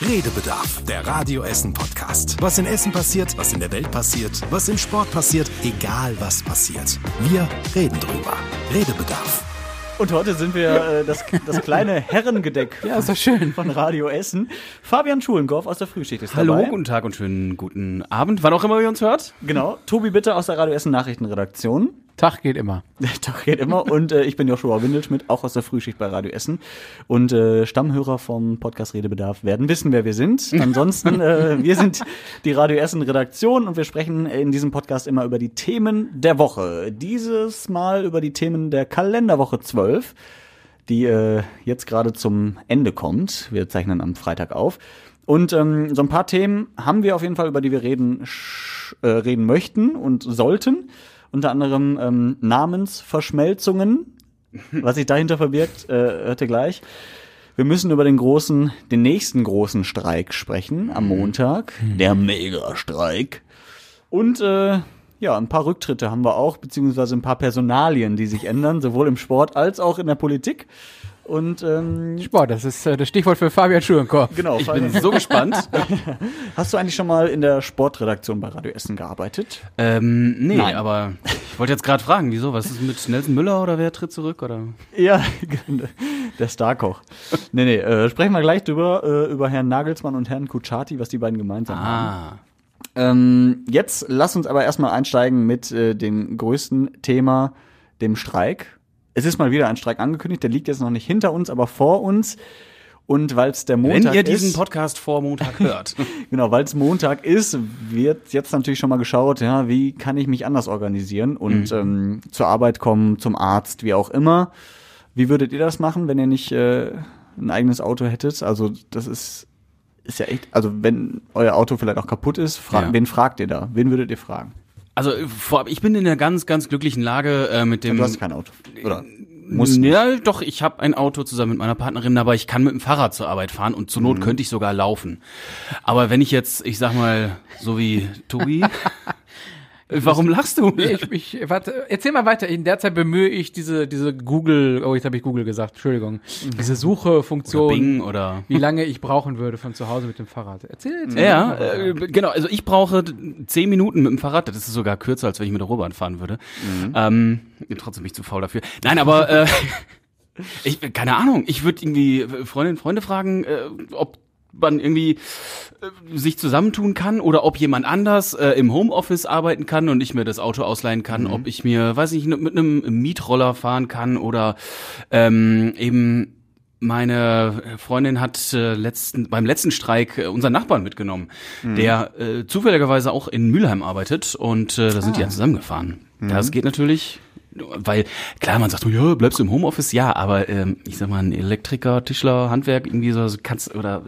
Redebedarf, der Radio Essen Podcast. Was in Essen passiert, was in der Welt passiert, was im Sport passiert, egal was passiert. Wir reden drüber. Redebedarf. Und heute sind wir äh, das, das kleine Herrengedeck Ja, ist doch schön. von Radio Essen. Fabian Schulendorf aus der Frühschicht ist Hallo, dabei. guten Tag und schönen guten Abend, wann auch immer ihr uns hört. Genau. Tobi Bitter aus der Radio Essen Nachrichtenredaktion. Tag geht immer. Der Tag geht immer. Und äh, ich bin Joshua Windelschmidt, auch aus der Frühschicht bei Radio Essen. Und äh, Stammhörer vom Podcast Redebedarf werden wissen, wer wir sind. Ansonsten, äh, wir sind die Radio Essen Redaktion und wir sprechen in diesem Podcast immer über die Themen der Woche. Dieses Mal über die Themen der Kalenderwoche 12, die äh, jetzt gerade zum Ende kommt. Wir zeichnen am Freitag auf. Und ähm, so ein paar Themen haben wir auf jeden Fall, über die wir reden, sch- äh, reden möchten und sollten. Unter anderem ähm, Namensverschmelzungen. Was sich dahinter verbirgt, äh, hört ihr gleich. Wir müssen über den großen, den nächsten großen Streik sprechen am Montag. Der Megastreik. Und äh, ja, ein paar Rücktritte haben wir auch, beziehungsweise ein paar Personalien, die sich ändern, sowohl im Sport als auch in der Politik. Und ähm, Sport, das ist äh, das Stichwort für Fabian Schulenkorf. genau. Ich bin so gespannt. Hast du eigentlich schon mal in der Sportredaktion bei Radio Essen gearbeitet? ähm, nee, Nein. aber ich wollte jetzt gerade fragen, wieso? Was ist mit Nelson Müller oder wer tritt zurück? Oder? Ja, der Starkoch. Nee, nee, äh, sprechen wir gleich drüber, äh, über Herrn Nagelsmann und Herrn Kuchati, was die beiden gemeinsam haben. Ah, Ähm, jetzt lass uns aber erstmal einsteigen mit äh, dem größten Thema, dem Streik. Es ist mal wieder ein Streik angekündigt, der liegt jetzt noch nicht hinter uns, aber vor uns. Und weil es der Montag wenn ihr diesen ist, Podcast vor Montag hört. genau, weil es Montag ist, wird jetzt natürlich schon mal geschaut, ja, wie kann ich mich anders organisieren und ähm, zur Arbeit kommen, zum Arzt, wie auch immer. Wie würdet ihr das machen, wenn ihr nicht äh, ein eigenes Auto hättet? Also das ist ist ja echt, also wenn euer Auto vielleicht auch kaputt ist, fra Ja. wen fragt ihr da? Wen würdet ihr fragen? Also vorab, ich bin in einer ganz, ganz glücklichen Lage äh, mit dem. Du hast kein Auto, oder? Muss ja, doch, ich habe ein Auto zusammen mit meiner Partnerin, aber ich kann mit dem Fahrrad zur Arbeit fahren und zur Mhm. Not könnte ich sogar laufen. Aber wenn ich jetzt, ich sag mal, so wie Tobi. Warum lachst du? Ich, ich, warte, erzähl mal weiter. In der Zeit bemühe ich diese, diese Google, oh, jetzt habe ich Google gesagt, Entschuldigung. Diese Oder Suchefunktion, Bing oder. wie lange ich brauchen würde von zu Hause mit dem Fahrrad. Erzähl, erzähl. Ja, äh, genau. Also ich brauche zehn Minuten mit dem Fahrrad. Das ist sogar kürzer, als wenn ich mit der Rohrbahn fahren würde. Ähm, bin trotzdem bin ich zu faul dafür. Nein, aber äh, ich keine Ahnung. Ich würde irgendwie Freundinnen, Freunde fragen, äh, ob man irgendwie äh, sich zusammentun kann oder ob jemand anders äh, im Homeoffice arbeiten kann und ich mir das Auto ausleihen kann, ob ich mir, weiß ich nicht, mit einem Mietroller fahren kann oder ähm, eben meine Freundin hat äh, letzten, beim letzten Streik äh, unseren Nachbarn mitgenommen, der äh, zufälligerweise auch in Mülheim arbeitet und äh, da sind die dann zusammengefahren. Das geht natürlich, weil klar, man sagt ja, bleibst du im Homeoffice, ja, aber ähm, ich sag mal, ein Elektriker, Tischler, Handwerk, irgendwie so, kannst oder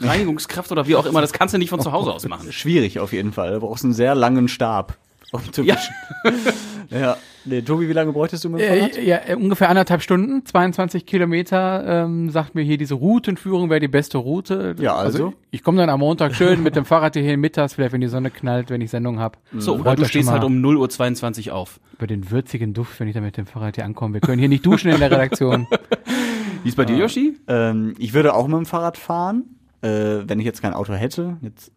Reinigungskraft oder wie auch immer, das kannst du nicht von zu Hause aus machen. Schwierig auf jeden Fall. Du brauchst einen sehr langen Stab. Um zu Ja. ja. Nee, Tobi, wie lange bräuchtest du mit dem Fahrrad? Äh, ja, äh, ungefähr anderthalb Stunden, 22 Kilometer, ähm, sagt mir hier diese Routenführung wäre die beste Route. Ja, also? ich komme dann am Montag schön mit dem Fahrrad hierhin mittags, vielleicht wenn die Sonne knallt, wenn ich Sendung habe. So, oder du stehst halt um 0.22 Uhr auf. Über den würzigen Duft, wenn ich dann mit dem Fahrrad hier ankomme. Wir können hier nicht duschen in der Redaktion. Wie ist bei dir, Yoshi? Ähm, ich würde auch mit dem Fahrrad fahren, äh, wenn ich jetzt kein Auto hätte. Jetzt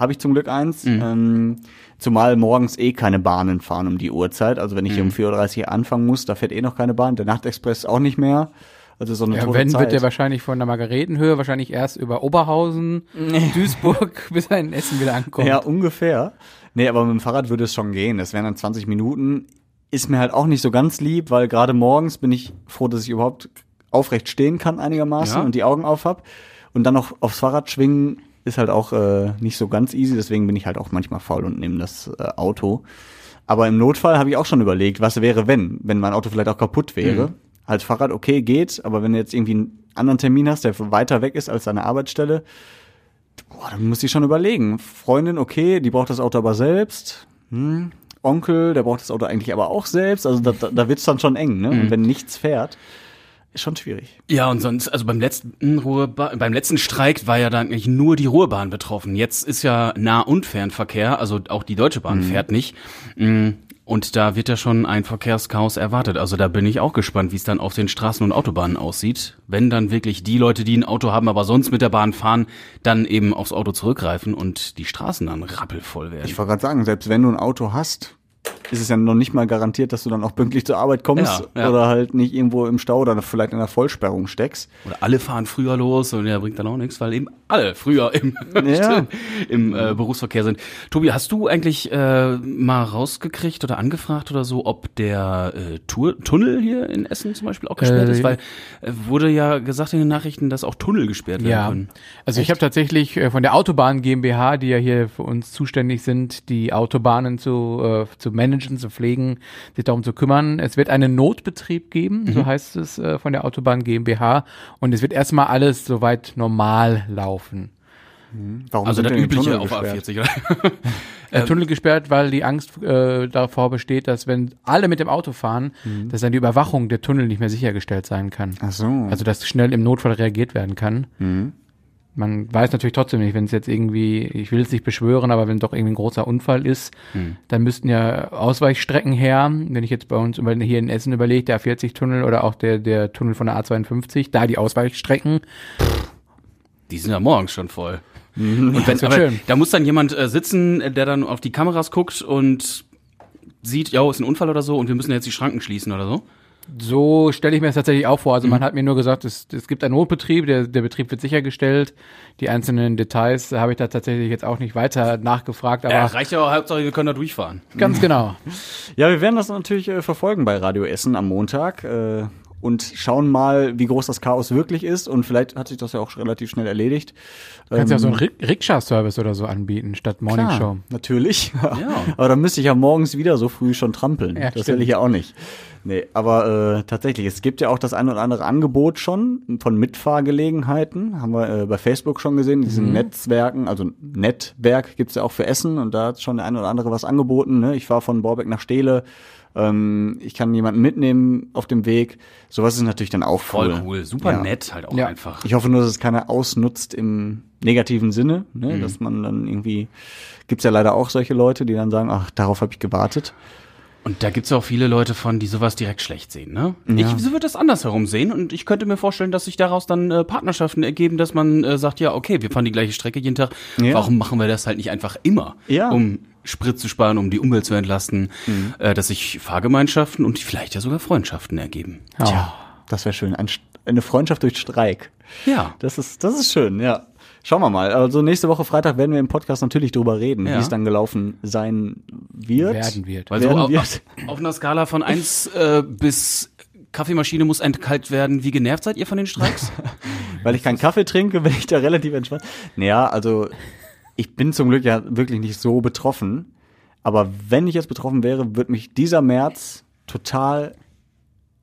habe ich zum Glück eins. Ähm, zumal morgens eh keine Bahnen fahren um die Uhrzeit. Also wenn ich hier um 4.30 Uhr anfangen muss, da fährt eh noch keine Bahn. Der Nachtexpress auch nicht mehr. Also so eine Ja, wenn, Zeit. wird der wahrscheinlich von der Margaretenhöhe wahrscheinlich erst über Oberhausen, Duisburg, bis er in Essen wieder ankommt. Ja, ungefähr. Nee, aber mit dem Fahrrad würde es schon gehen. Das wären dann 20 Minuten. Ist mir halt auch nicht so ganz lieb, weil gerade morgens bin ich froh, dass ich überhaupt aufrecht stehen kann einigermaßen Ja. und die Augen auf hab. Und dann noch aufs Fahrrad schwingen ist halt auch äh, nicht so ganz easy. Deswegen bin ich halt auch manchmal faul und nehme das äh, Auto. Aber im Notfall habe ich auch schon überlegt, was wäre, wenn, wenn mein Auto vielleicht auch kaputt wäre. Als Fahrrad okay geht, aber wenn du jetzt irgendwie einen anderen Termin hast, der weiter weg ist als deine Arbeitsstelle, Boah, dann muss ich schon überlegen. Freundin, okay, die braucht das Auto aber selbst. Hm. Onkel, der braucht das Auto eigentlich aber auch selbst. Also da, da, da wird's dann schon eng, ne? Und wenn nichts fährt, ist schon schwierig. Ja, und sonst, also beim letzten Ruhrba beim letzten Streik war ja dann eigentlich nur die Ruhrbahn betroffen. Jetzt ist ja Nah- und Fernverkehr, also auch die Deutsche Bahn fährt nicht. Mm, Und da wird ja schon ein Verkehrschaos erwartet. Also da bin ich auch gespannt, wie es dann auf den Straßen und Autobahnen aussieht. Wenn dann wirklich die Leute, die ein Auto haben, aber sonst mit der Bahn fahren, dann eben aufs Auto zurückgreifen und die Straßen dann rappelvoll werden. Ich wollte gerade sagen, selbst wenn du ein Auto hast, ist es ja noch nicht mal garantiert, dass du dann auch pünktlich zur Arbeit kommst Ja, ja. oder halt nicht irgendwo im Stau oder vielleicht in einer Vollsperrung steckst. Oder alle fahren früher los und ja, bringt dann auch nichts, weil eben alle früher im, Ja. im äh, Berufsverkehr sind. Tobi, hast du eigentlich äh, mal rausgekriegt oder angefragt oder so, ob der äh, Tour Tunnel hier in Essen zum Beispiel auch gesperrt Äh, ist? Weil äh, wurde ja gesagt in den Nachrichten, dass auch Tunnel gesperrt werden Ja, können. also ich habe tatsächlich äh, von der Autobahn GmbH, die ja hier für uns zuständig sind, die Autobahnen zu, äh, zu managen, zu pflegen, sich darum zu kümmern. Es wird einen Notbetrieb geben, Mhm. so heißt es äh, von der Autobahn GmbH. Und es wird erstmal alles soweit normal laufen. Warum Also sind der denn die übliche Tunnel auf gesperrt? A40, oder? Der Tunnel gesperrt, weil die Angst äh, davor besteht, dass wenn alle mit dem Auto fahren, dass dann die Überwachung der Tunnel nicht mehr sichergestellt sein kann. Ach so. Also dass schnell im Notfall reagiert werden kann. Man weiß natürlich trotzdem nicht, wenn es jetzt irgendwie, ich will es nicht beschwören, aber wenn doch irgendwie ein großer Unfall ist, dann müssten ja Ausweichstrecken her. Wenn ich jetzt bei uns hier in Essen überlege, der A40-Tunnel oder auch der, der Tunnel von der A52, da die Ausweichstrecken. Die sind ja morgens schon voll. Und wenn, aber schön. da muss dann jemand äh, sitzen, äh, der dann auf die Kameras guckt und sieht, ja, ist ein Unfall oder so und wir müssen jetzt die Schranken schließen oder so. So stelle ich mir das tatsächlich auch vor. Also man hat mir nur gesagt, es, es gibt einen Notbetrieb, der, der Betrieb wird sichergestellt. Die einzelnen Details habe ich da tatsächlich jetzt auch nicht weiter nachgefragt, aber Ja, reicht ja auch, Hauptsache wir können da durchfahren. ganz genau. Ja, wir werden das natürlich äh, verfolgen bei Radio Essen am Montag äh, und schauen mal, wie groß das Chaos wirklich ist. Und vielleicht hat sich das ja auch relativ schnell erledigt. Du kannst ja so einen Ri- Rikscha-Service oder so anbieten statt Morning Klar, Show. Natürlich. aber dann müsste ich ja morgens wieder so früh schon trampeln. Ja, das stimmt. will ich ja auch nicht. Nee, aber äh, tatsächlich, es gibt ja auch das ein oder andere Angebot schon von Mitfahrgelegenheiten. Haben wir äh, bei Facebook schon gesehen, diesen Mhm. Netzwerken, also Netzwerk gibt's ja auch für Essen und da hat schon der ein oder andere was angeboten. Ne? Ich fahre von Borbeck nach Steele. Ähm, ich kann jemanden mitnehmen auf dem Weg. Sowas ist natürlich dann auch Voll cool. cool, super Ja. nett halt auch Ja. einfach. Ich hoffe nur, dass es keiner ausnutzt im negativen Sinne, ne? Mhm. dass man dann irgendwie, gibt's ja leider auch solche Leute, die dann sagen, ach, darauf habe ich gewartet. Und da gibt's ja auch viele Leute von, die sowas direkt schlecht sehen, ne? Ja. Ich würde das andersherum sehen und ich könnte mir vorstellen, dass sich daraus dann äh, Partnerschaften ergeben, dass man äh, sagt, ja, okay, wir fahren die gleiche Strecke jeden Tag. Ja. Warum machen wir das halt nicht einfach immer? Ja. Um Sprit zu sparen, um die Umwelt zu entlasten, Mhm. äh, dass sich Fahrgemeinschaften und vielleicht ja sogar Freundschaften ergeben. Tja, das wäre schön. Ein, eine Freundschaft durch Streik. Ja. Das ist, das ist schön, ja. Schauen wir mal. Also nächste Woche Freitag werden wir im Podcast natürlich drüber reden, Ja. wie es dann gelaufen sein wird. Werden wird. Weil so Werden auf, wir- auf, auf einer Skala von eins äh, bis Kaffeemaschine muss entkalt werden, wie genervt seid ihr von den Streiks? Weil ich keinen Kaffee trinke, bin ich da relativ entspannt. Naja, also ich bin zum Glück ja wirklich nicht so betroffen. Aber wenn ich jetzt betroffen wäre, würde mich dieser März total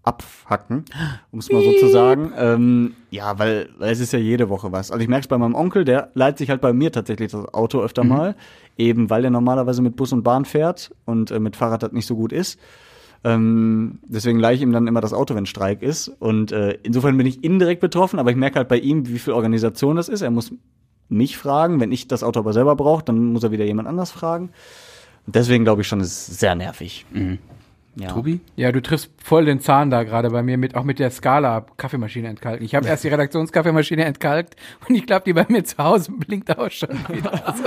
abhacken, um es mal so zu sagen. Ähm, ja, weil, weil es ist ja jede Woche was. Also ich merke es bei meinem Onkel, der leiht sich halt bei mir tatsächlich das Auto öfter mal, eben weil der normalerweise mit Bus und Bahn fährt und äh, mit Fahrrad das nicht so gut ist. Ähm, deswegen leihe ich ihm dann immer das Auto, wenn Streik ist. Und äh, insofern bin ich indirekt betroffen, aber ich merke halt bei ihm, wie viel Organisation das ist. Er muss mich fragen, wenn ich das Auto aber selber brauche, dann muss er wieder jemand anders fragen. Deswegen glaube ich schon, es ist sehr nervig. Ja. Tobi? Ja, du triffst voll den Zahn da gerade bei mir mit, auch mit der Skala Kaffeemaschine entkalken. Ich habe erst die Redaktionskaffeemaschine entkalkt und ich glaube, die bei mir zu Hause blinkt auch schon wieder. Also,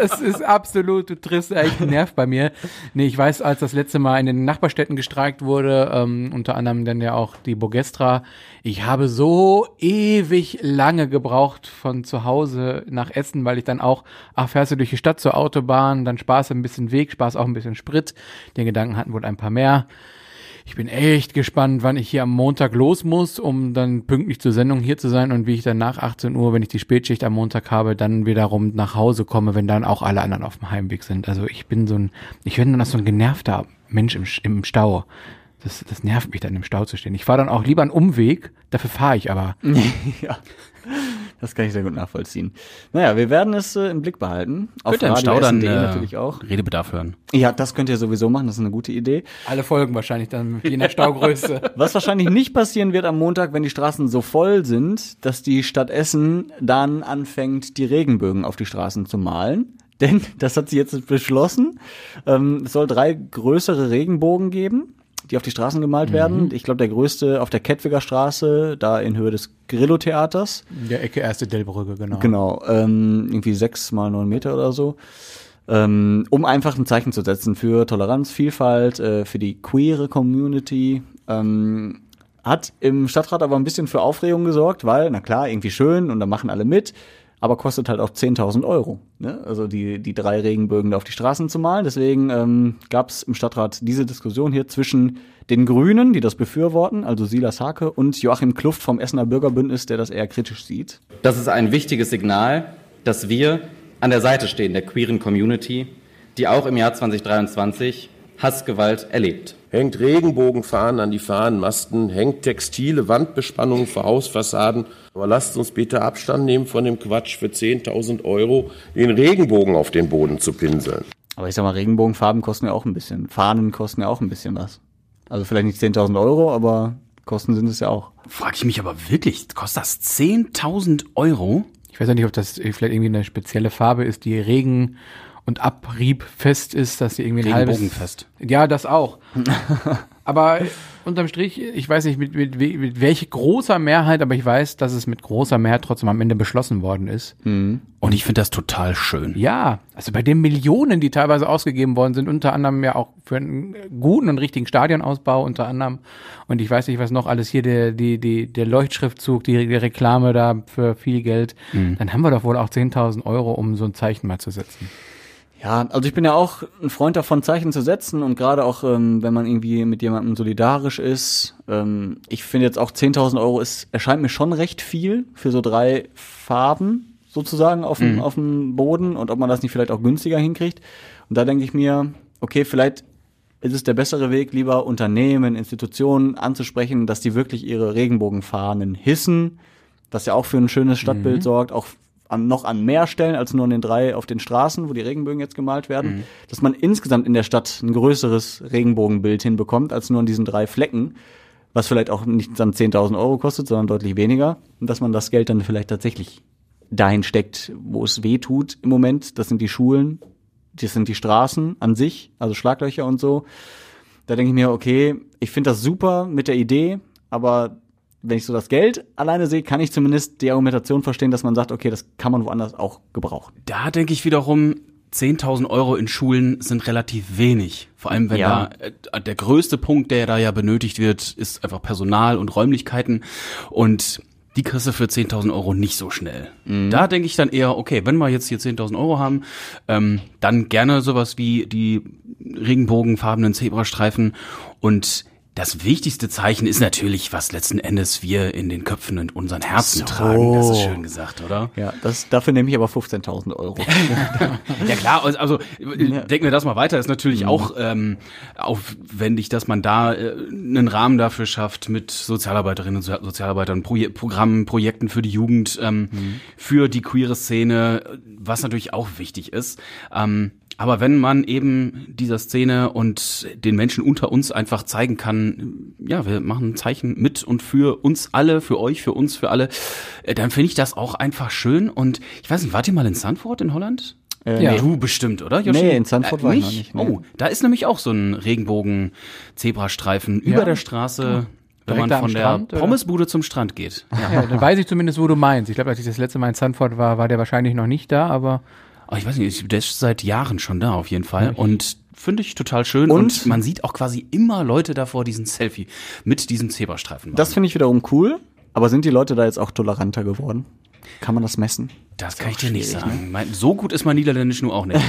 es ist absolut, du triffst eigentlich einen Nerv bei mir. Nee, ich weiß, als das letzte Mal in den Nachbarstädten gestreikt wurde, ähm, unter anderem dann ja auch die Bogestra, ich habe so ewig lange gebraucht von zu Hause nach Essen, weil ich dann auch, ach, fährst du durch die Stadt zur Autobahn, dann sparst du ein bisschen Weg, sparst auch ein bisschen Sprit. Den Gedanken hatten wohl ein paar mehr. Ich bin echt gespannt, wann ich hier am Montag los muss, um dann pünktlich zur Sendung hier zu sein und wie ich dann nach 18 Uhr, wenn ich die Spätschicht am Montag habe, dann wiederum nach Hause komme, wenn dann auch alle anderen auf dem Heimweg sind. Also ich bin so ein, ich bin dann so ein genervter Mensch im, im Stau. Das, das nervt mich dann im Stau zu stehen. Ich fahre dann auch lieber einen Umweg, dafür fahre ich aber. ja. Das kann ich sehr gut nachvollziehen. Naja, wir werden es äh, im Blick behalten. Auf Könnt ihr im Stau dann äh, natürlich auch. Redebedarf hören. Ja, das könnt ihr sowieso machen, das ist eine gute Idee. Alle Folgen wahrscheinlich dann, je nach Staugröße. Was wahrscheinlich nicht passieren wird am Montag, wenn die Straßen so voll sind, dass die Stadt Essen dann anfängt, die Regenbögen auf die Straßen zu malen. denn das hat sie jetzt beschlossen. Ähm, es soll drei größere Regenbogen geben, die auf die Straßen gemalt werden. Ich glaube, der größte auf der Kettwiger Straße, da in Höhe des Grillo-Theaters. In der Ecke erste Dellbrücke, genau. Genau, ähm, irgendwie sechs mal neun Meter oder so. Ähm, um einfach ein Zeichen zu setzen für Toleranz, Vielfalt, äh, für die queere Community. Ähm, hat im Stadtrat aber ein bisschen für Aufregung gesorgt, weil, na klar, irgendwie schön und da machen alle mit, aber kostet halt auch 10.000 Euro. Ne? Also die, die drei Regenbögen da auf die Straßen zu malen. Deswegen ähm, gab es im Stadtrat diese Diskussion hier zwischen den Grünen, die das befürworten, also Silas Hake, und Joachim Kluft vom Essener Bürgerbündnis, der das eher kritisch sieht. Das ist ein wichtiges Signal, dass wir an der Seite stehen der queeren Community, die auch im Jahr 2023 Hassgewalt erlebt. hängt Regenbogenfahnen an die Fahnenmasten, hängt textile Wandbespannungen für Hausfassaden. Aber lasst uns bitte Abstand nehmen von dem Quatsch für 10.000 Euro, den Regenbogen auf den Boden zu pinseln. Aber ich sag mal, Regenbogenfarben kosten ja auch ein bisschen. Fahnen kosten ja auch ein bisschen was. Also vielleicht nicht 10.000 Euro, aber Kosten sind es ja auch. Frag ich mich aber wirklich, kostet das 10.000 Euro? Ich weiß ja nicht, ob das vielleicht irgendwie eine spezielle Farbe ist, die Regen- und Abriebfest ist, dass die irgendwie ein halbes... Regenbogenfest. Ja, das auch. aber unterm Strich, ich weiß nicht, mit, mit, mit welche großer Mehrheit, aber ich weiß, dass es mit großer Mehrheit trotzdem am Ende beschlossen worden ist. Und ich finde das total schön. Ja, also bei den Millionen, die teilweise ausgegeben worden sind, unter anderem ja auch für einen guten und richtigen Stadionausbau unter anderem. Und ich weiß nicht, was noch alles hier, der, die, die, der Leuchtschriftzug, die, die Reklame da für viel Geld. Dann haben wir doch wohl auch 10.000 Euro, um so ein Zeichen mal zu setzen. Ja, also ich bin ja auch ein Freund davon, Zeichen zu setzen und gerade auch, ähm, wenn man irgendwie mit jemandem solidarisch ist. Ähm, ich finde jetzt auch 10.000 Euro ist, erscheint mir schon recht viel für so drei Farben sozusagen auf dem, auf dem Boden und ob man das nicht vielleicht auch günstiger hinkriegt. Und da denke ich mir, okay, vielleicht ist es der bessere Weg, lieber Unternehmen, Institutionen anzusprechen, dass die wirklich ihre Regenbogenfahnen hissen, was ja auch für ein schönes Stadtbild sorgt, auch an, noch an mehr Stellen als nur an den drei auf den Straßen, wo die Regenbögen jetzt gemalt werden, dass man insgesamt in der Stadt ein größeres Regenbogenbild hinbekommt, als nur an diesen drei Flecken, was vielleicht auch nicht dann 10.000 Euro kostet, sondern deutlich weniger, und dass man das Geld dann vielleicht tatsächlich dahin steckt, wo es weh tut im Moment. Das sind die Schulen, das sind die Straßen an sich, also Schlaglöcher und so. Da denke ich mir, okay, ich finde das super mit der Idee, aber wenn ich so das Geld alleine sehe, kann ich zumindest die Argumentation verstehen, dass man sagt, okay, das kann man woanders auch gebrauchen. Da denke ich wiederum, 10.000 Euro in Schulen sind relativ wenig. Vor allem, wenn Ja. da äh, der größte Punkt, der da ja benötigt wird, ist einfach Personal und Räumlichkeiten. Und die kriegst du für 10.000 Euro nicht so schnell. Da denke ich dann eher, okay, wenn wir jetzt hier 10.000 Euro haben, ähm, dann gerne sowas wie die regenbogenfarbenen Zebrastreifen und das wichtigste Zeichen ist natürlich, was letzten Endes wir in den Köpfen und unseren Herzen tragen. Das ist schön gesagt, oder? Ja, das, dafür nehme ich aber 15.000 Euro. Ja klar, also, also denken wir das mal weiter, ist natürlich auch ähm, aufwendig, dass man da äh, einen Rahmen dafür schafft mit Sozialarbeiterinnen und So- Sozialarbeitern, Proje Programmen, Projekten für die Jugend, ähm, für die queere Szene, was natürlich auch wichtig ist. Ähm, aber wenn man eben dieser Szene und den Menschen unter uns einfach zeigen kann, ja, wir machen ein Zeichen mit und für uns alle, für euch, für uns, für alle, äh, dann finde ich das auch einfach schön. Und ich weiß nicht, wart ihr mal in Sanford in Holland? Äh, Ja. nee. Du bestimmt, oder? Joshi? Nee, in Sanford war ich noch nicht, nee. Oh, da ist nämlich auch so ein Regenbogen-Zebrastreifen über der Straße, wenn man von der Strand, oder? Pommesbude zum Strand geht. Ja, dann weiß ich zumindest, wo du meinst. Ich glaube, als ich das letzte Mal in Sanford war, war der wahrscheinlich noch nicht da, aber Aber ich weiß nicht, der ist seit Jahren schon da auf jeden Fall. Und finde ich total schön. Und, Und- man sieht auch quasi immer Leute davor diesen Selfie mit diesem Zebrastreifen. machen. Das finde ich wiederum cool, aber sind die Leute da jetzt auch toleranter geworden? Kann man das messen? das kann ich dir nicht sagen. Mein, so gut ist mein Niederländisch nur auch nicht.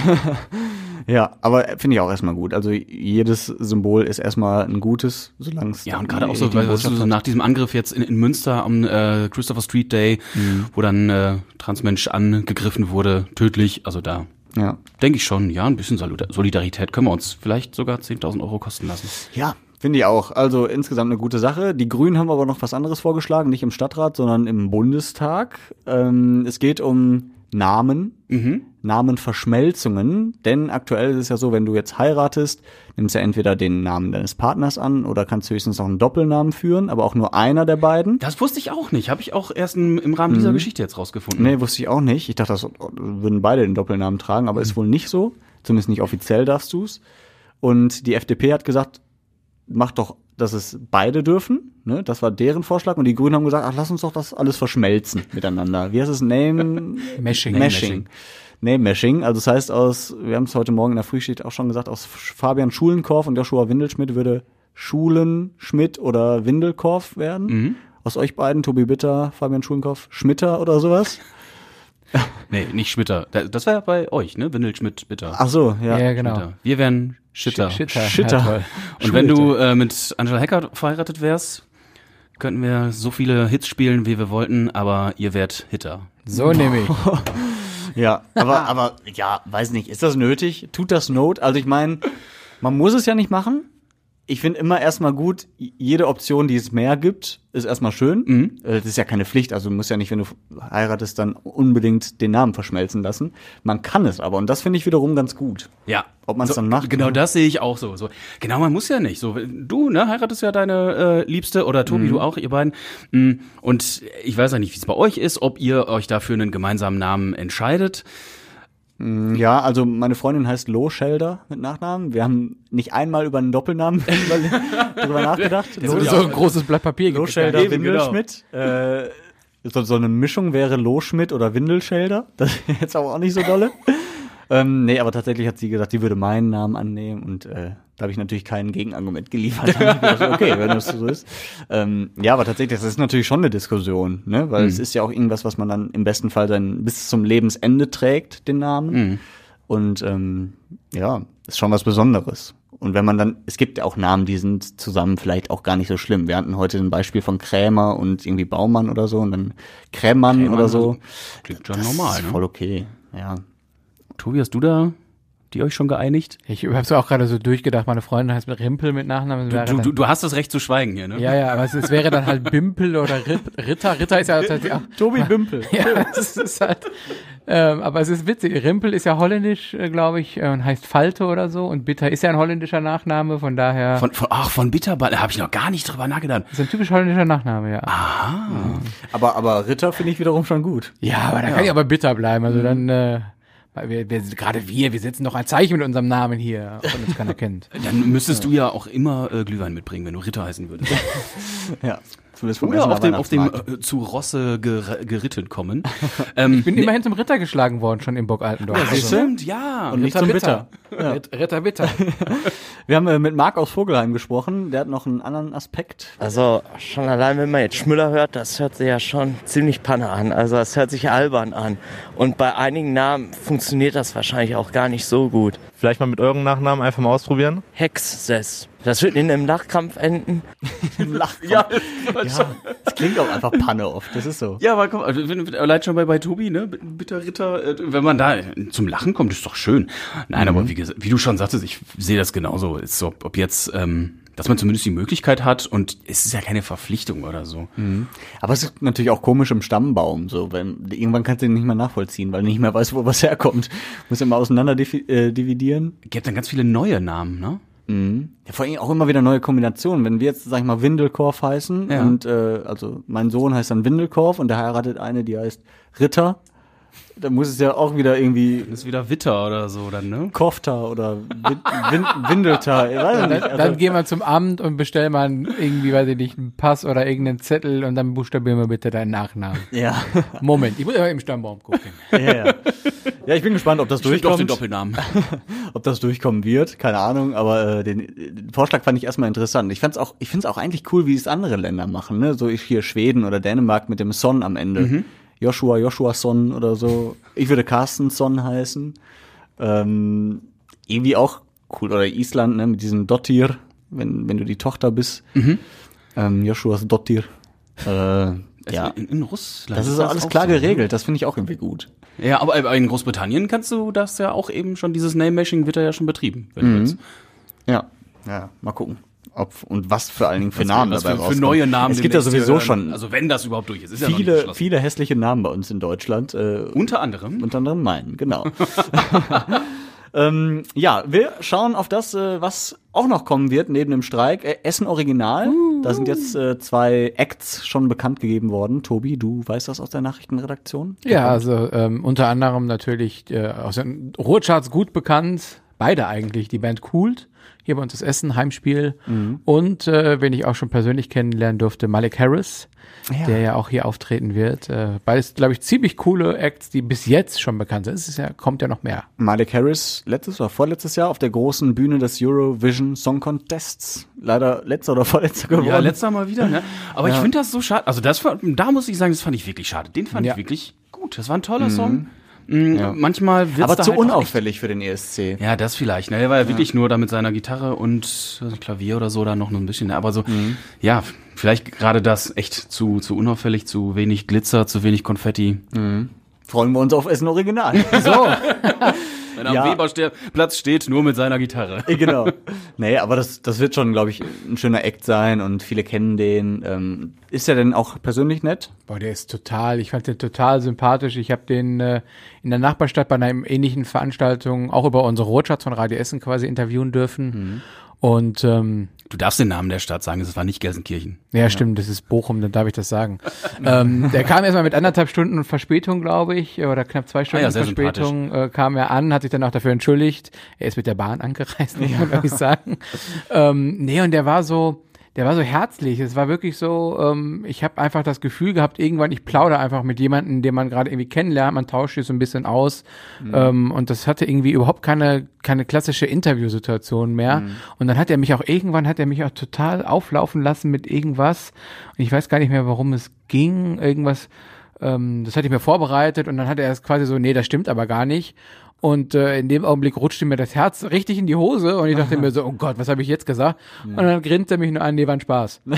Ja, aber finde ich auch erstmal gut. Also jedes Symbol ist erstmal ein gutes, solange es Ja, und gerade auch so, weil, weißt du, so nach diesem Angriff jetzt in, in Münster am äh, Christopher Street Day, wo dann äh, Transmensch angegriffen wurde, tödlich, also da Ja. denke ich schon, ja, ein bisschen Solida- Solidarität können wir uns vielleicht sogar 10.000 Euro kosten lassen. Ja, finde ich auch. Also insgesamt eine gute Sache. Die Grünen haben aber noch was anderes vorgeschlagen, nicht im Stadtrat, sondern im Bundestag. Ähm, es geht um Namen, Namenverschmelzungen, denn aktuell ist es ja so, wenn du jetzt heiratest, nimmst du ja entweder den Namen deines Partners an oder kannst höchstens noch einen Doppelnamen führen, aber auch nur einer der beiden. Das wusste ich auch nicht. Habe ich auch erst im, Rahmen dieser Geschichte jetzt rausgefunden. Nee, wusste ich auch nicht. Ich dachte, das würden beide den Doppelnamen tragen, aber ist wohl nicht so. Zumindest nicht offiziell darfst du's. Und die FDP hat gesagt, mach doch, dass es beide dürfen. Ne? Das war deren Vorschlag. Und die Grünen haben gesagt, ach, lass uns doch das alles verschmelzen miteinander. Wie heißt es? Name Meshing. Meshing. Name Meshing. Also das heißt aus, wir haben es heute Morgen in der Frühschicht auch schon gesagt, aus Fabian Schulenkorf und Joshua Windelschmidt würde Schulen Schmidt oder Windelkorf werden. Aus euch beiden, Tobi Bitter, Fabian Schulenkorf, Schmitter oder sowas. Nee, nicht Schmitter. Da- Das war ja bei euch, ne? Windel, Schmidt, Bitter. Ach so, ja. Ja, genau. Schmitter. Wir wären Schitter. Schitter. Schitter. Ja. Und wenn du äh, mit Angela Hacker verheiratet wärst, könnten wir so viele Hits spielen, wie wir wollten, aber ihr wärt Hitter. So nehme ich. Ja, aber, aber, ja, weiß nicht, ist das nötig? Tut das Not? Also ich meine, man muss es ja nicht machen. Ich finde immer erstmal gut, jede Option, die es mehr gibt, ist erstmal schön. Äh, Das ist ja keine Pflicht, also du musst ja nicht, wenn du heiratest, dann unbedingt den Namen verschmelzen lassen. Man kann es aber und das finde ich wiederum ganz gut. Ja. Ob man's so, dann macht, Genau ne? das sehe ich auch so. so. Genau, man muss ja nicht. So, du, ne, heiratest ja deine äh, Liebste oder Tobi, Mhm. du auch, ihr beiden. Mm, Und ich weiß ja nicht, wie es bei euch ist, ob ihr euch dafür einen gemeinsamen Namen entscheidet. Ja, also meine Freundin heißt Lo Schelder mit Nachnamen. Wir haben nicht einmal über einen Doppelnamen drüber nachgedacht. Lo, So ein großes Blatt Papier. Lo Schelder Eben, genau. Windelschmidt. Äh, so, so eine Mischung wäre Lo Schmidt oder Windelschelder. Das ist jetzt aber auch nicht so dolle. Ähm, nee, aber tatsächlich hat sie gesagt, sie würde meinen Namen annehmen und äh, da habe ich natürlich kein Gegenargument geliefert. Gedacht, okay, wenn das so ist. Ähm, ja, aber tatsächlich, das ist natürlich schon eine Diskussion, ne? Weil es ist ja auch irgendwas, was man dann im besten Fall dann bis zum Lebensende trägt, den Namen. Und ähm, ja, ist schon was Besonderes. Und wenn man dann, es gibt ja auch Namen, die sind zusammen vielleicht auch gar nicht so schlimm. Wir hatten heute ein Beispiel von Krämer und irgendwie Baumann oder so und dann Krämann oder so. Klingt schon Das normal, ist ne? voll okay. Ja. Tobi, hast du da die euch schon geeinigt? Ich habe so auch gerade so durchgedacht, meine Freundin heißt mit Rimpel mit Nachnamen. wäre Du, dann- du, du hast das Recht zu schweigen hier, ne? ja, ja, aber es, es wäre dann halt Bimpel oder Rit, Ritter. Ritter ist ja tatsächlich auch. Tobi Bimpel. Ja, es ist halt. Ähm, aber es ist witzig. Rimpel ist ja holländisch, äh, glaube ich, äh, und heißt Falte oder so. Und Bitter ist ja ein holländischer Nachname, von daher. Von, von, ach, von Bitterball, da habe ich noch gar nicht drüber nachgedacht. ist ein typisch holländischer Nachname, ja. Aber, aber Ritter finde ich wiederum schon gut. Ja, aber da kann ich aber bitter bleiben. Also dann, äh, wir, wir, gerade wir, wir setzen noch ein Zeichen mit unserem Namen hier, wenn uns keiner kennt. Dann müsstest du ja auch immer äh, Glühwein mitbringen, wenn du Ritter heißen würdest. Ja. Zumindest vom Oder auf dem, auf dem äh, zu Rosse ger geritten kommen. ähm, Bin immerhin zum Ritter geschlagen worden, schon im Burg Altendorf. ja, Also, stimmt, ja. Und nicht zum Bitter. Ritt- Ritter Bitter. Wir haben äh, mit Marc aus Vogelheim gesprochen. Der hat noch einen anderen Aspekt. Also schon allein, wenn man jetzt Schmüller hört, das hört sich ja schon ziemlich panne an. Also das hört sich albern an. Und bei einigen Namen funktioniert das wahrscheinlich auch gar nicht so gut. Vielleicht mal mit euren Nachnamen einfach mal ausprobieren. Hexes. Das wird in einem Lachkampf enden. Ja, ja, das klingt auch einfach Panne oft. Das ist so. Ja, aber komm, also, allein schon bei, bei Tobi, ne, Bitter Ritter, äh, wenn man da zum Lachen kommt, ist doch schön. Nein, aber wie, wie du schon sagtest, ich sehe das genauso. Ist so, ob jetzt, ähm, dass man zumindest die Möglichkeit hat und es ist ja keine Verpflichtung oder so. Aber es ist natürlich auch komisch im Stammbaum. So, wenn irgendwann kannst du den nicht mehr nachvollziehen, weil du nicht mehr weißt, wo was herkommt. Muss immer auseinander äh, dividieren. Gibt dann ganz viele neue Namen, ne? Ja, vor allem auch immer wieder neue Kombinationen. Wenn wir jetzt, sag ich mal, Windelkorf heißen Ja. und äh, also mein Sohn heißt dann Windelkorf und der heiratet eine, die heißt Ritter, dann muss es ja auch wieder irgendwie Das ist wieder Witter oder so dann, ne? Kofta oder Win Win Windelter. Ich weiß Dann, nicht. dann Also, gehen wir zum Amt und bestellen mal irgendwie, weiß ich nicht, einen Pass oder irgendeinen Zettel und dann buchstabieren wir bitte deinen Nachnamen. ja. Moment, ich muss aber im Stammbaum gucken. ja, ja. ja, ich bin gespannt, ob das Stimmt auf den durchkommt. Doppelnamen. ob das durchkommen wird, keine Ahnung, aber äh, den, den Vorschlag fand ich erstmal interessant. Ich fand's auch, ich find's auch eigentlich cool, wie es andere Länder machen, ne? So ich hier Schweden oder Dänemark mit dem Son am Ende. Joshua, Joshua Son oder so. Ich würde Carsten Son heißen. Ähm, irgendwie auch cool. Oder Island, ne, mit diesem Dottir, wenn, wenn du die Tochter bist. Ähm, Joshuas Dottir. Äh, ja. In, in Russland. Das ist alles auch klar so, ne? geregelt, das finde ich auch irgendwie gut. Ja, aber in Großbritannien kannst du das ja auch eben schon, dieses Name-Mashing wird da ja schon betrieben. Wenn du willst. Ja. Ja, mal gucken. Ob, und was vor allen Dingen für Was- Namen dabei für, für rauskommen. neue Namen. Es gibt ja sowieso hören. schon Also wenn das überhaupt durch ist. ist ja noch nicht viele, beschlossen. viele hässliche Namen bei uns in Deutschland. Äh, Unter anderem. unter anderem meinen, genau. ähm, ja, wir schauen auf das, äh, was auch noch kommen wird neben dem Streik. Äh, Essen Original. Da sind jetzt äh, zwei Acts schon bekannt gegeben worden. Tobi, du weißt das aus der Nachrichtenredaktion? Ja, also ähm, unter anderem natürlich äh, aus den Ruhrcharts gut bekannt, beide eigentlich, die Band Coolt, hier bei uns das Essen, Heimspiel und äh, wen ich auch schon persönlich kennenlernen durfte, Malik Harris, der ja auch hier auftreten wird. Äh, beides, glaube ich, ziemlich coole Acts, die bis jetzt schon bekannt sind. Es ist ja, kommt ja noch mehr. Malik Harris letztes oder vorletztes Jahr auf der großen Bühne des Eurovision Song Contests. Leider letzter oder vorletzter geworden. Ja, letzter Mal wieder, ne? Aber ich finde das so schade. Also das war, da muss ich sagen, das fand ich wirklich schade. Den fand Ja. ich wirklich gut. Das war ein toller Song. Mm, Manchmal wird's Aber zu halt unauffällig für den ESC. Ja, das vielleicht. Ne? Er war ja, wirklich nur da mit seiner Gitarre und Klavier oder so da noch ein bisschen. Aber so, Mhm. ja, vielleicht gerade das echt zu, zu unauffällig, zu wenig Glitzer, zu wenig Konfetti. Freuen wir uns auf Essen Original. So, Wenn er Ja. am Weberplatz steht, nur mit seiner Gitarre. Eh, genau. Nee, aber das, das wird schon, glaube ich, ein schöner Act sein und viele kennen den. Ähm, ist er denn auch persönlich nett? Boah, der ist total, ich fand den total sympathisch. Ich habe den äh, in der Nachbarstadt bei einer ähnlichen Veranstaltung auch über unsere Rotschatz von Radio Essen quasi interviewen dürfen. Und ähm, Du darfst den Namen der Stadt sagen, es war nicht Gelsenkirchen. ja, stimmt, das ist Bochum, dann darf ich das sagen. ähm, der kam erstmal mit anderthalb Stunden Verspätung, glaube ich, oder knapp zwei Stunden Ah ja, Verspätung äh, kam er an, hat sich dann auch dafür entschuldigt. Er ist mit der Bahn angereist, muss man glaube ich sagen. ähm, nee, und der war so, der war so herzlich. Es war wirklich so, ähm, ich habe einfach das Gefühl gehabt, irgendwann, ich plaudere einfach mit jemandem, den man gerade irgendwie kennenlernt, man tauscht sich so ein bisschen aus. Ähm, und das hatte irgendwie überhaupt keine, keine klassische Interviewsituation mehr. Und dann hat er mich auch irgendwann, hat er mich auch total auflaufen lassen mit irgendwas. Und ich weiß gar nicht mehr, warum es ging. Irgendwas, ähm, das hatte ich mir vorbereitet und dann hat er es quasi so, nee, das stimmt aber gar nicht. Und äh, in dem Augenblick rutschte mir das Herz richtig in die Hose und ich dachte mir so, oh Gott, was habe ich jetzt gesagt? Und dann grinste er mich nur an, nee, war ein Spaß.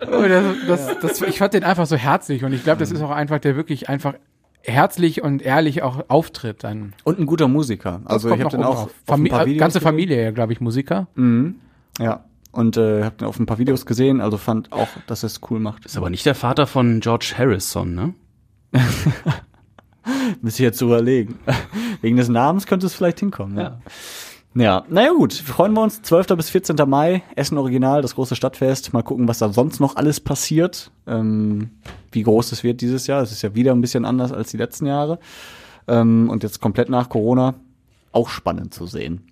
Das, das, das, ich fand den einfach so herzlich und ich glaube, das ist auch einfach, der wirklich einfach herzlich und ehrlich auch auftritt. Dann Und ein guter Musiker. Also ich habe den auch auf ein Fami paar Videos ganze. Familie, ja, glaube ich, Musiker. Ja. Und äh, habe den auf ein paar Videos gesehen, also fand auch, dass er es cool macht. Ist aber nicht der Vater von George Harrison, ne? Müsste ich jetzt überlegen. Wegen des Namens könnte es vielleicht hinkommen. Ja. Ja, naja gut, freuen wir uns. 12. bis 14. Mai, Essen Original, das große Stadtfest. Mal gucken, was da sonst noch alles passiert. Ähm, wie groß es wird dieses Jahr. Es ist ja wieder ein bisschen anders als die letzten Jahre. Ähm, und jetzt komplett nach Corona. Auch spannend zu sehen.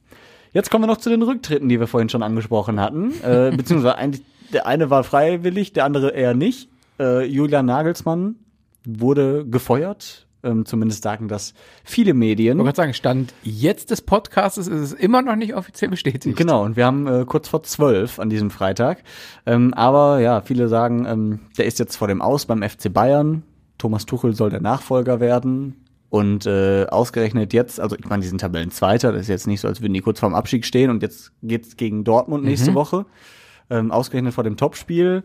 Jetzt kommen wir noch zu den Rücktritten, die wir vorhin schon angesprochen hatten. Äh, beziehungsweise eigentlich, der eine war freiwillig, der andere eher nicht. Äh, Julian Nagelsmann wurde gefeuert. Ähm, zumindest sagen das viele Medien. Ich wollte sagen, Stand jetzt des Podcasts ist es immer noch nicht offiziell bestätigt. Genau, und wir haben äh, kurz vor zwölf an diesem Freitag. Ähm, aber ja, viele sagen, ähm, der ist jetzt vor dem Aus beim FC Bayern. Thomas Tuchel soll der Nachfolger werden. Und äh, ausgerechnet jetzt, also ich meine, die sind Tabellenzweiter, das ist jetzt nicht so, als würden die kurz vorm Abstieg stehen und jetzt geht's gegen Dortmund nächste Woche. Ähm, ausgerechnet vor dem Topspiel.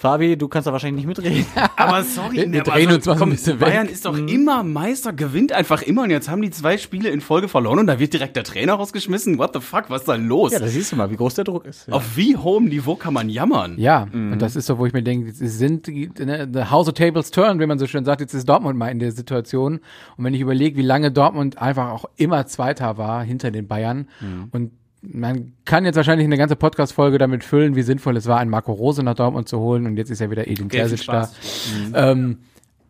Fabi, du kannst da wahrscheinlich nicht mitreden. Aber sorry, Wir- wir aber drehen so- uns mal so ein komm, bisschen Bayern weg. ist doch immer Meister, gewinnt einfach immer und jetzt haben die zwei Spiele in Folge verloren und da wird direkt der Trainer rausgeschmissen. What the fuck, was ist da los? ja, da siehst du mal, wie groß der Druck ist. Ja. Auf wie hohem Niveau kann man jammern? Ja, und das ist so, wo ich mir denke, sie sind ne, the House of Tables turn, wie man so schön sagt, jetzt ist Dortmund mal in der Situation. Und wenn ich überlege, wie lange Dortmund einfach auch immer Zweiter war hinter den Bayern und man kann jetzt wahrscheinlich eine ganze Podcast-Folge damit füllen, wie sinnvoll es war, einen Marco Rose nach Dortmund zu holen. Und jetzt ist ja wieder Edin Terzic da. Spaß. Ähm,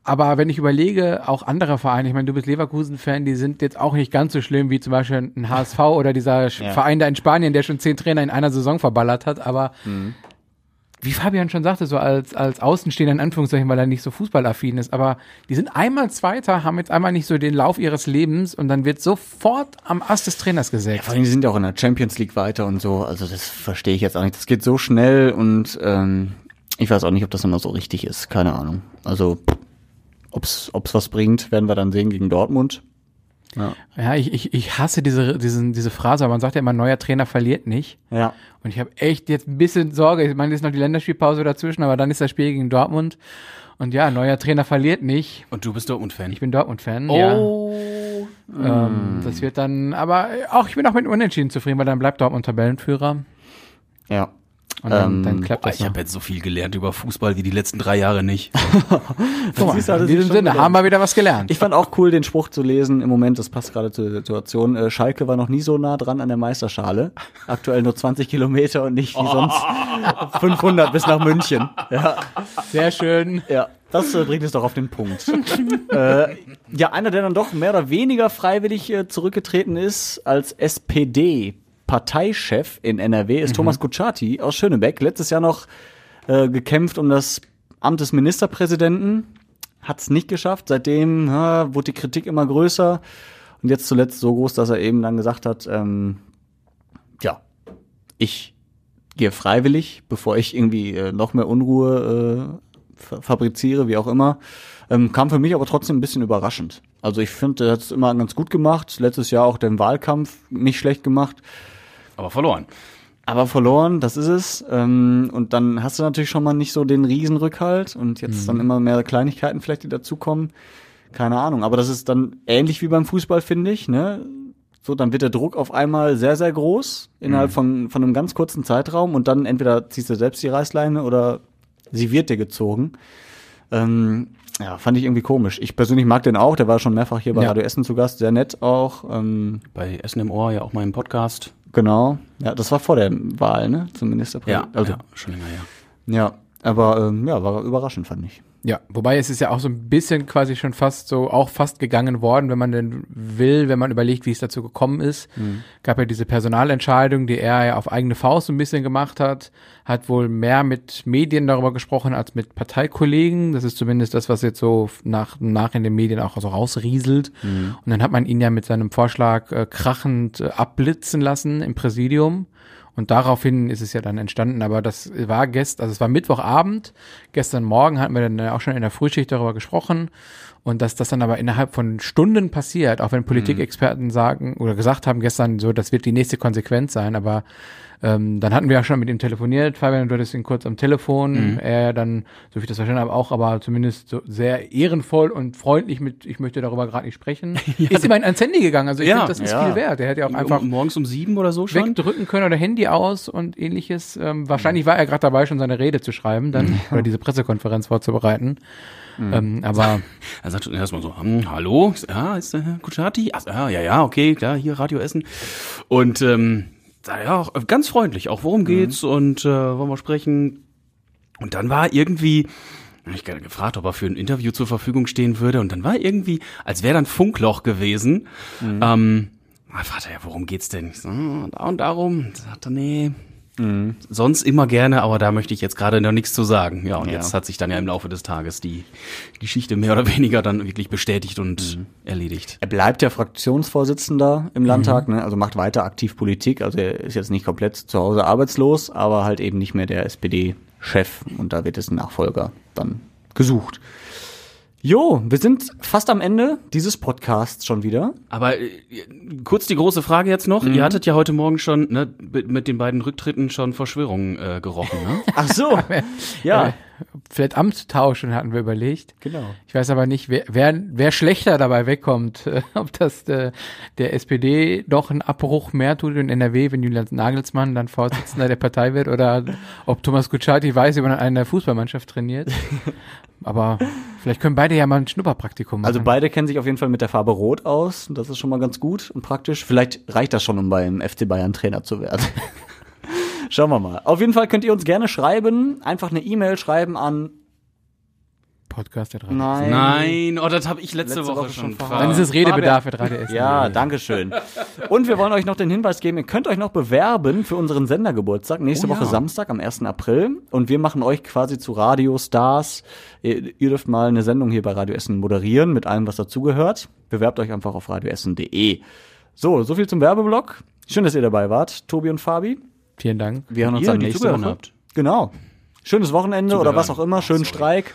aber wenn ich überlege, auch andere Vereine, ich meine, du bist Leverkusen-Fan, die sind jetzt auch nicht ganz so schlimm wie zum Beispiel ein HSV oder dieser Sch- Verein da in Spanien, der schon zehn Trainer in einer Saison verballert hat, aber wie Fabian schon sagte, so als, als Außenstehender in Anführungszeichen, weil er nicht so fußballaffin ist, aber die sind einmal Zweiter, haben jetzt einmal nicht so den Lauf ihres Lebens und dann wird sofort am Ast des Trainers gesägt. Vor allem, die sind ja auch in der Champions League weiter und so. Also das verstehe ich jetzt auch nicht. Das geht so schnell und ähm, ich weiß auch nicht, ob das immer so richtig ist. Keine Ahnung. Also ob's ob's was bringt, werden wir dann sehen gegen Dortmund. Ja, ich, ich, ich hasse diese, diesen, diese Phrase, aber man sagt ja immer, neuer Trainer verliert nicht. Ja. Und ich habe echt jetzt ein bisschen Sorge. Ich meine, es ist noch die Länderspielpause dazwischen, aber dann ist das Spiel gegen Dortmund. Und ja, neuer Trainer verliert nicht. Und du bist Dortmund-Fan. Ich bin Dortmund-Fan. Ja. Oh. Ähm, das wird dann, aber auch ich bin auch mit Unentschieden zufrieden, weil dann bleibt Dortmund Tabellenführer Ja. Und dann, Ähm, dann klappt das ich habe jetzt so viel gelernt über Fußball wie die letzten drei Jahre nicht. Guck mal, in diesem Sinne gelernt. haben wir wieder was gelernt. Ich fand auch cool, den Spruch zu lesen im Moment, das passt gerade zur Situation. Äh, Schalke war noch nie so nah dran an der Meisterschale. Aktuell nur 20 Kilometer und nicht wie sonst 500 bis nach München. Ja, Sehr schön. ja. Das äh, bringt es doch auf den Punkt. äh, ja, einer, der dann doch mehr oder weniger freiwillig äh, zurückgetreten ist als SPD. Parteichef in NRW ist Thomas Kutschaty aus Schönebeck. Letztes Jahr noch äh, gekämpft um das Amt des Ministerpräsidenten. Hat es nicht geschafft. Seitdem ja, wurde die Kritik immer größer. Und jetzt zuletzt so groß, dass er eben dann gesagt hat, ähm, ja, ich gehe freiwillig, bevor ich irgendwie äh, noch mehr Unruhe äh, fa- fabriziere, wie auch immer. Ähm, kam für mich aber trotzdem ein bisschen überraschend. Also ich finde, er hat es immer ganz gut gemacht. Letztes Jahr auch den Wahlkampf nicht schlecht gemacht. Aber verloren. Aber verloren, das ist es. Ähm, und dann hast du natürlich schon mal nicht so den Riesenrückhalt und jetzt dann immer mehr Kleinigkeiten vielleicht, die dazukommen. Keine Ahnung. Aber das ist dann ähnlich wie beim Fußball, finde ich. Ne? So, dann wird der Druck auf einmal sehr, sehr groß innerhalb von, von einem ganz kurzen Zeitraum und dann entweder ziehst du selbst die Reißleine oder sie wird dir gezogen. Ähm, ja, fand ich irgendwie komisch. Ich persönlich mag den auch, der war schon mehrfach hier bei Ja. Radio Essen zu Gast, sehr nett auch. Ähm, Bei Essen im Ohr ja auch mal im Podcast. Genau. Ja, das war vor der Wahl, ne? Zum Ministerpräsidenten. also, ja, schon länger her. ja, aber ähm, ja, war überraschend, fand ich. Ja, wobei es ist ja auch so ein bisschen quasi schon fast so, auch fast gegangen worden, wenn man denn will, wenn man überlegt, wie es dazu gekommen ist. Gab ja diese Personalentscheidung, die er ja auf eigene Faust ein bisschen gemacht hat, hat wohl mehr mit Medien darüber gesprochen als mit Parteikollegen. Das ist zumindest das, was jetzt so nach, nach in den Medien auch so rausrieselt. Und dann hat man ihn ja mit seinem Vorschlag äh, krachend äh, abblitzen lassen im Präsidium. Und daraufhin ist es ja dann entstanden, aber das war gestern, also es war Mittwochabend, gestern Morgen hatten wir dann auch schon in der Frühschicht darüber gesprochen und dass das dann aber innerhalb von Stunden passiert, auch wenn Politikexperten sagen oder gesagt haben gestern so, das wird die nächste Konsequenz sein, aber ähm, dann hatten wir ja schon mit ihm telefoniert, Fabian, du hattest ihn kurz am Telefon, er dann, so wie ich das verstanden habe, auch, aber zumindest so sehr ehrenvoll und freundlich mit, ich möchte darüber gerade nicht sprechen, ist ihm ans Handy gegangen, also ich Ja, finde, das ist ja. viel wert, er hätte ja auch einfach um, morgens um sieben oder so schon. wegdrücken können oder Handy aus und ähnliches. Ähm, wahrscheinlich war er gerade dabei, schon seine Rede zu schreiben, dann oder diese Pressekonferenz vorzubereiten. Ähm, aber Er sagt erstmal so, hm, hallo, ja, ist der Herr Kutschaty? Ach, ja, ja, okay, klar, hier Radio Essen. Und ähm, ja, auch ganz freundlich, auch worum geht's und äh, wollen wir sprechen. Und dann war irgendwie, hab ich gerade gefragt, ob er für ein Interview zur Verfügung stehen würde. Und dann war irgendwie, als wäre dann Funkloch gewesen. Ähm, da fragte er, ja, worum geht's denn? Ich so, "Ah, da und darum. Da Sagt er, nee. Sonst immer gerne, aber da möchte ich jetzt gerade noch nichts zu sagen. Ja, und Ja. jetzt hat sich dann ja im Laufe des Tages die Geschichte mehr oder weniger dann wirklich bestätigt und erledigt. Er bleibt ja Fraktionsvorsitzender im Landtag, ne? also macht weiter aktiv Politik. Also er ist jetzt nicht komplett zu Hause arbeitslos, aber halt eben nicht mehr der SPD-Chef und da wird es ein Nachfolger dann gesucht. Jo, wir sind fast am Ende dieses Podcasts schon wieder. Aber äh, kurz die große Frage jetzt noch. Ihr hattet ja heute Morgen schon ne, mit den beiden Rücktritten schon Verschwörungen äh, gerochen, ne? Ach so, ja, vielleicht Amtstauschen hatten wir überlegt. genau. Ich weiß aber nicht, wer, wer, wer schlechter dabei wegkommt. Äh, ob das der, der SPD doch einen Abbruch mehr tut in NRW, wenn Julian Nagelsmann dann Vorsitzender der Partei wird oder ob Thomas Kutschaty weiß, wie man eine Fußballmannschaft trainiert. Aber vielleicht können beide ja mal ein Schnupperpraktikum machen. Also beide kennen sich auf jeden Fall mit der Farbe Rot aus. Das ist schon mal ganz gut und praktisch. Vielleicht reicht das schon, um beim FC Bayern Trainer zu werden. Schauen wir mal. Auf jeden Fall könnt ihr uns gerne schreiben. Einfach eine E-Mail schreiben an. Podcast der drei. Nein. Nein, oh, das habe ich letzte, Letzte Woche, Woche schon schon ver- Dann ist es Redebedarf für 3DS. Ja, danke schön. Und wir wollen euch noch den Hinweis geben, ihr könnt euch noch bewerben für unseren Sendergeburtstag nächste Oh Woche ja. Samstag am 1. April. Und wir machen euch quasi zu Radiostars. Ihr, ihr dürft mal eine Sendung hier bei Radio Essen moderieren mit allem, was dazugehört. Bewerbt euch einfach auf radioessen.de. So, so viel zum Werbeblock. Schön, dass ihr dabei wart, Tobi und Fabi. Vielen Dank. Wir hören uns Ihr, dann die nächste Woche. habt. Genau. Schönes Wochenende oder was auch immer. Schönen sorry. Streik.